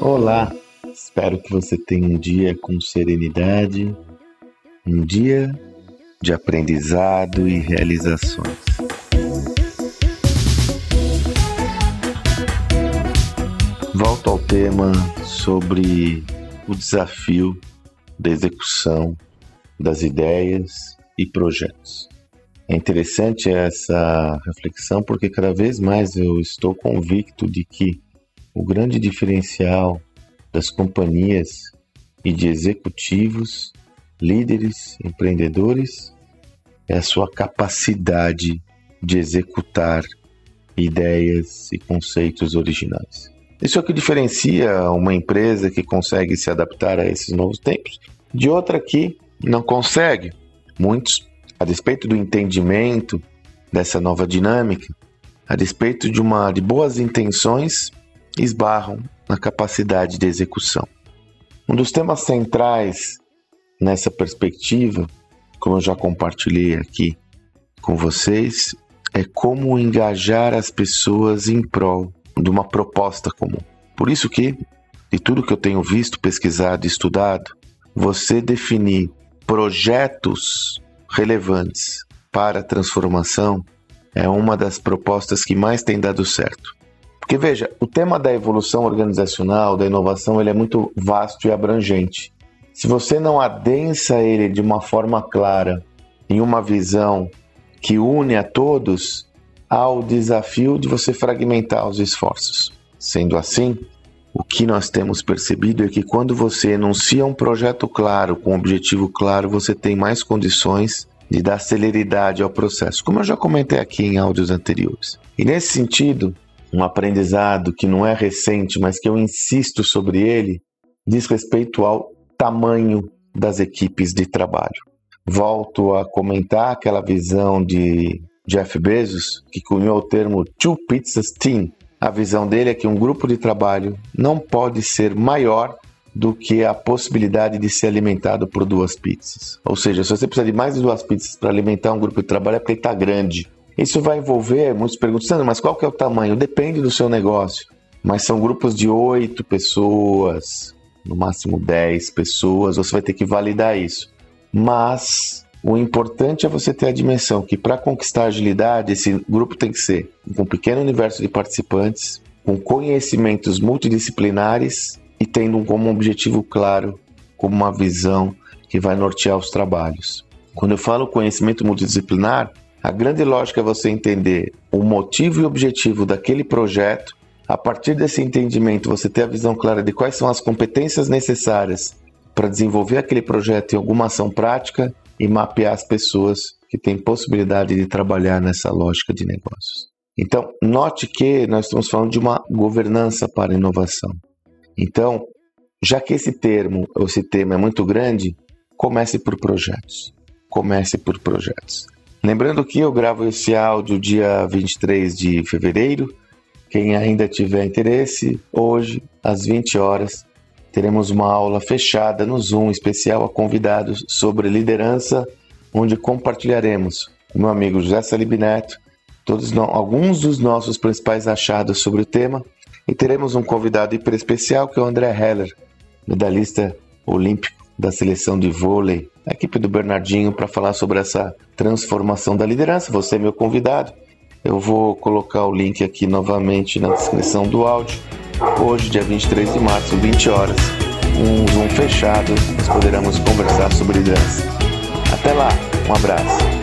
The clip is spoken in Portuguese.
Olá, espero que você tenha um dia com serenidade, um dia de aprendizado e realizações. Volto ao tema sobre o desafio da execução das ideias e projetos. É interessante essa reflexão porque cada vez mais eu estou convicto de que o grande diferencial das companhias e de executivos, líderes, empreendedores é a sua capacidade de executar ideias e conceitos originais. Isso é o que diferencia uma empresa que consegue se adaptar a esses novos tempos de outra que não consegue. Muitos, a despeito do entendimento dessa nova dinâmica, a despeito de uma de boas intenções, esbarram na capacidade de execução. Um dos temas centrais nessa perspectiva, como eu já compartilhei aqui com vocês, é como engajar as pessoas em prol de uma proposta comum. Por isso que, de tudo que eu tenho visto, pesquisado e estudado, você definir projetos relevantes para a transformação é uma das propostas que mais tem dado certo. Porque veja, o tema da evolução organizacional, da inovação, ele é muito vasto e abrangente. Se você não adensa ele de uma forma clara, em uma visão que une a todos, há o desafio de você fragmentar os esforços. Sendo assim, o que nós temos percebido é que quando você enuncia um projeto claro, com um objetivo claro, você tem mais condições de dar celeridade ao processo, como eu já comentei aqui em áudios anteriores. E nesse sentido, um aprendizado que não é recente, mas que eu insisto sobre ele, diz respeito ao tamanho das equipes de trabalho. Volto a comentar aquela visão de Jeff Bezos, que cunhou o termo Two Pizzas Team, a visão dele é que um grupo de trabalho não pode ser maior do que a possibilidade de ser alimentado por duas pizzas. Ou seja, se você precisa de mais de duas pizzas para alimentar um grupo de trabalho, é porque está grande. Isso vai envolver, muitos perguntando, mas qual que é o tamanho? Depende do seu negócio. Mas são grupos de oito pessoas, no máximo dez pessoas, você vai ter que validar isso. Mas o importante é você ter a dimensão que para conquistar agilidade, esse grupo tem que ser com um pequeno universo de participantes, com conhecimentos multidisciplinares e tendo como objetivo claro, como uma visão que vai nortear os trabalhos. Quando eu falo conhecimento multidisciplinar, a grande lógica é você entender o motivo e objetivo daquele projeto. A partir desse entendimento, você ter a visão clara de quais são as competências necessárias para desenvolver aquele projeto em alguma ação prática e mapear as pessoas que têm possibilidade de trabalhar nessa lógica de negócios. Então, note que nós estamos falando de uma governança para inovação. Então, já que esse termo, esse tema é muito grande, comece por projetos. Comece por projetos. Lembrando que eu gravo esse áudio dia 23 de fevereiro. Quem ainda tiver interesse, hoje, às 20 horas, teremos uma aula fechada no Zoom especial a convidados sobre liderança, onde compartilharemos com meu amigo José Salib Neto todos alguns dos nossos principais achados sobre o tema e teremos um convidado hiper especial que é o André Heller, medalhista olímpico da seleção de vôlei, a equipe do Bernardinho, para falar sobre essa transformação da liderança. Você é meu convidado. Eu vou colocar o link aqui novamente na descrição do áudio Hoje, dia 23 de março, 20 horas, um Zoom fechado, nós poderemos conversar sobre liderança. Até lá, um abraço.